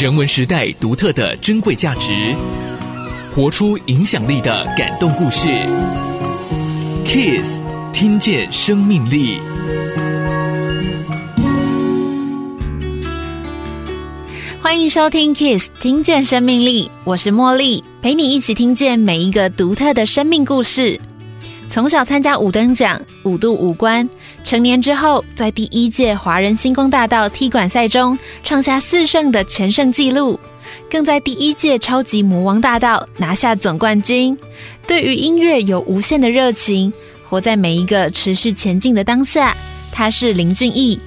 人文时代独特的珍贵价值，活出影响力的感动故事。Kiss 听见生命力。欢迎收听 Kiss 听见生命力，我是茉莉，陪你一起听见每一个独特的生命故事。从小参加五灯奖、五度五关，成年之后，在第一届华人星光大道踢馆赛中创下四胜的全胜纪录，更在第一届超级魔王大道拿下总冠军。对于音乐有无限的热情，活在每一个持续前进的当下。他是林俊逸，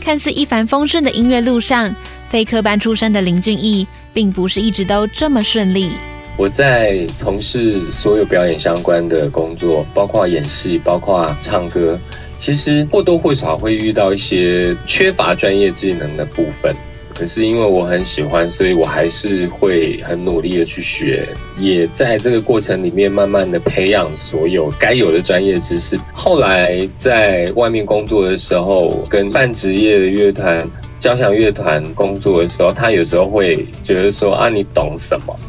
看似一帆风顺的音乐路上，非科班出身的林俊逸，并不是一直都这么顺利。我在从事所有表演相关的工作，包括演戏，包括唱歌，其实或多或少会遇到一些缺乏专业技能的部分。可是因为我很喜欢，所以我还是会很努力的去学，也在这个过程里面慢慢的培养所有该有的专业知识。后来在外面工作的时候，跟半职业的乐团。交响乐团工作的时候，他有时候会觉得说啊，你懂什么？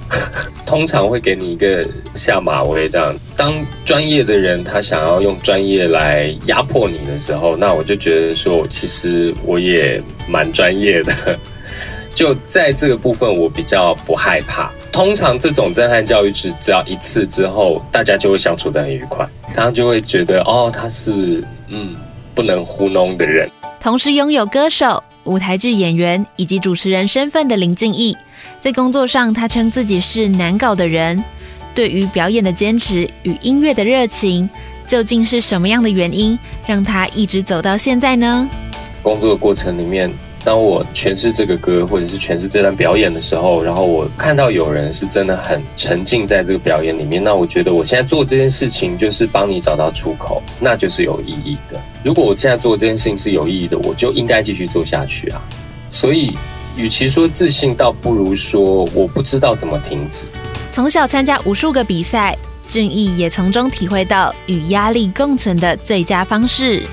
通常会给你一个下马威，这样。当专业的人他想要用专业来压迫你的时候，那我就觉得说，其实我也蛮专业的。就在这个部分，我比较不害怕。通常这种震撼教育只只要一次之后，大家就会相处得很愉快，他就会觉得哦，他是嗯不能糊弄的人。同时拥有歌手。舞台剧演员以及主持人身份的林俊逸，在工作上，他称自己是难搞的人。对于表演的坚持与音乐的热情，究竟是什么样的原因让他一直走到现在呢？工作的过程里面。当我诠释这个歌，或者是诠释这段表演的时候，然后我看到有人是真的很沉浸在这个表演里面，那我觉得我现在做这件事情就是帮你找到出口，那就是有意义的。如果我现在做这件事情是有意义的，我就应该继续做下去啊。所以，与其说自信，倒不如说我不知道怎么停止。从小参加无数个比赛，俊逸也从中体会到与压力共存的最佳方式。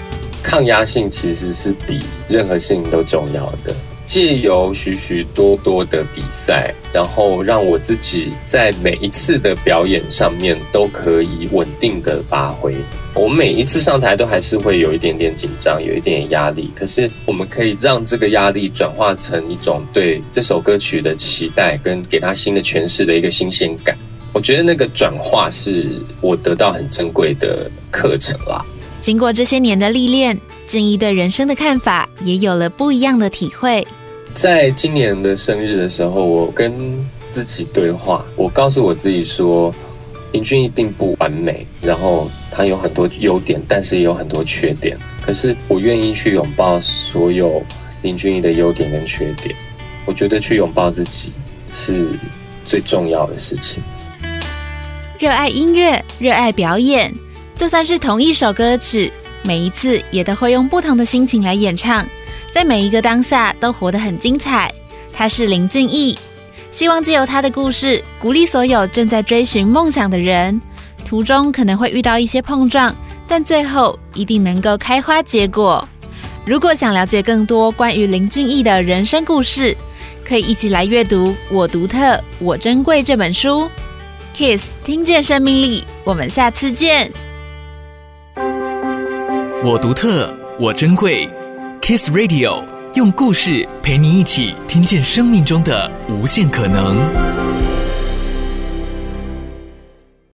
抗压性其实是比任何事情都重要的。借由许许多多的比赛，然后让我自己在每一次的表演上面都可以稳定的发挥。我每一次上台都还是会有一点点紧张，有一点点压力。可是我们可以让这个压力转化成一种对这首歌曲的期待，跟给他新的诠释的一个新鲜感。我觉得那个转化是我得到很珍贵的课程啦。经过这些年的历练，正义对人生的看法也有了不一样的体会。在今年的生日的时候，我跟自己对话，我告诉我自己说，林俊逸并不完美，然后他有很多优点，但是也有很多缺点。可是我愿意去拥抱所有林俊逸的优点跟缺点。我觉得去拥抱自己是最重要的事情。热爱音乐，热爱表演。就算是同一首歌曲，每一次也都会用不同的心情来演唱，在每一个当下都活得很精彩。他是林俊逸，希望借由他的故事，鼓励所有正在追寻梦想的人。途中可能会遇到一些碰撞，但最后一定能够开花结果。如果想了解更多关于林俊逸的人生故事，可以一起来阅读《我独特，我珍贵》这本书。Kiss 听见生命力，我们下次见。我独特，我珍贵。Kiss Radio 用故事陪你一起听见生命中的无限可能。